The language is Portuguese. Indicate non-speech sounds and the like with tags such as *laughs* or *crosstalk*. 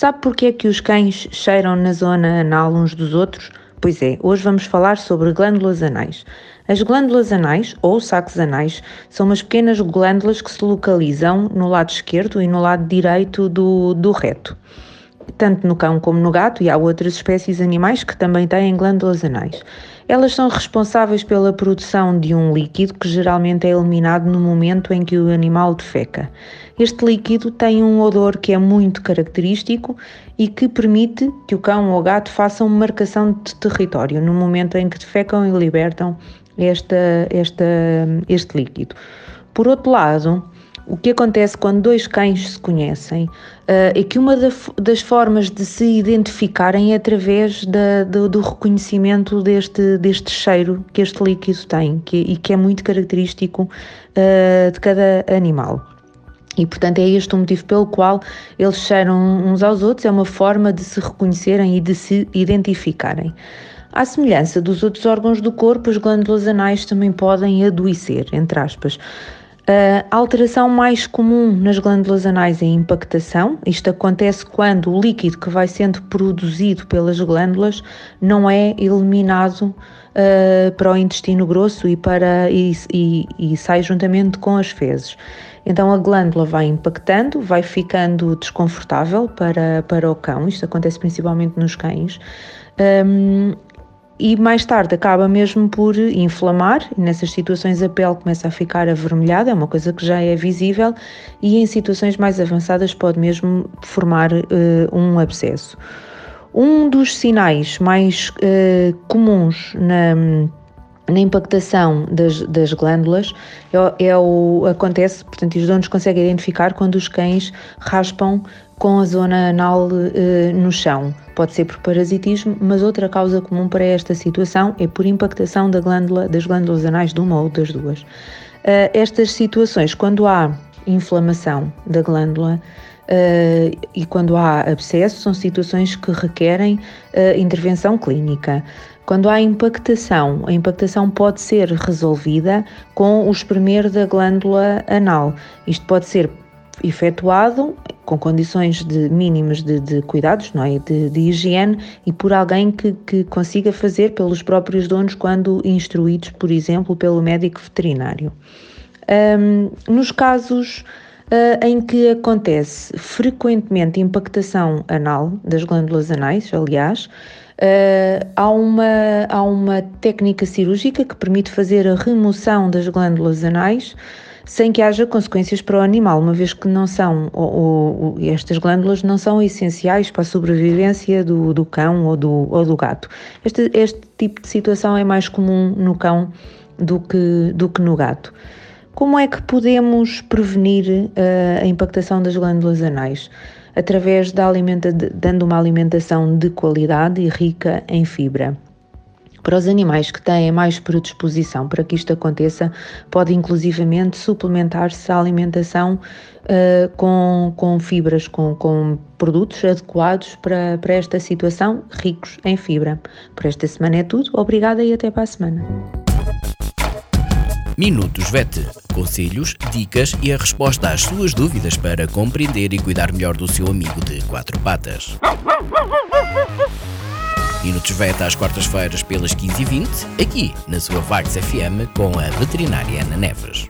Sabe porquê é que os cães cheiram na zona anal uns dos outros? Pois é, hoje vamos falar sobre glândulas anais. As glândulas anais, ou sacos anais, são umas pequenas glândulas que se localizam no lado esquerdo e no lado direito do, do reto tanto no cão como no gato, e há outras espécies animais que também têm glândulas anais. Elas são responsáveis pela produção de um líquido que geralmente é eliminado no momento em que o animal defeca. Este líquido tem um odor que é muito característico e que permite que o cão ou o gato façam marcação de território no momento em que defecam e libertam esta, esta, este líquido. Por outro lado, o que acontece quando dois cães se conhecem uh, é que uma das formas de se identificarem é através da, do, do, reconhecimento deste, deste cheiro que este líquido tem que, e que é muito característico uh, de cada animal. E, portanto, é este o motivo pelo qual eles cheiram uns aos outros, é uma forma de se reconhecerem e de se identificarem. À semelhança dos outros órgãos do corpo, as glândulas anais também podem adoecer, entre aspas. A alteração mais comum nas glândulas anais é a impactação. Isto acontece quando o líquido que vai sendo produzido pelas glândulas não é eliminado uh, para o intestino grosso e, para, e, e, e sai juntamente com as fezes. Então a glândula vai impactando, vai ficando desconfortável para, para o cão, isto acontece principalmente nos cães, um, e mais tarde acaba mesmo por inflamar, nessas situações a pele começa a ficar avermelhada, é uma coisa que já é visível, e em situações mais avançadas pode mesmo formar uh, um abscesso. Um dos sinais mais uh, comuns na, na impactação das, das glândulas é, é, o acontece, portanto, os donos conseguem identificar quando os cães raspam com a zona anal uh, no chão. Pode ser por parasitismo, mas outra causa comum para esta situação é por impactação da glândula, das glândulas anais de uma ou das duas. Uh, estas situações, quando há inflamação da glândula, Uh, e quando há abscesso, são situações que requerem uh, intervenção clínica. Quando há impactação, a impactação pode ser resolvida com o espremer da glândula anal. Isto pode ser efetuado com condições de, mínimas de, de cuidados, não é? de, de higiene e por alguém que, que consiga fazer pelos próprios donos quando instruídos, por exemplo, pelo médico veterinário. Um, nos casos uh, em que acontece frequentemente impactação anal, das glândulas anais, aliás, uh, há, uma, há uma técnica cirúrgica que permite fazer a remoção das glândulas anais sem que haja consequências para o animal, uma vez que não são, ou, ou, estas glândulas não são essenciais para a sobrevivência do, do cão ou do, ou do gato. Este, este tipo de situação é mais comum no cão do que, do que no gato. Como é que podemos prevenir uh, a impactação das glândulas anais? Através da alimenta, dando uma alimentação de qualidade e rica em fibra. Para os animais que têm mais predisposição para que isto aconteça, pode inclusivamente suplementar-se a alimentação uh, com, com fibras, com, com produtos adequados para, para esta situação, ricos em fibra. Por esta semana é tudo, obrigada e até para a semana. Minutos VET. Conselhos, dicas e a resposta às suas dúvidas para compreender e cuidar melhor do seu amigo de quatro patas. *laughs* Minutos VET às quartas-feiras pelas 15h20, aqui na sua Vagos FM com a veterinária Ana Neves.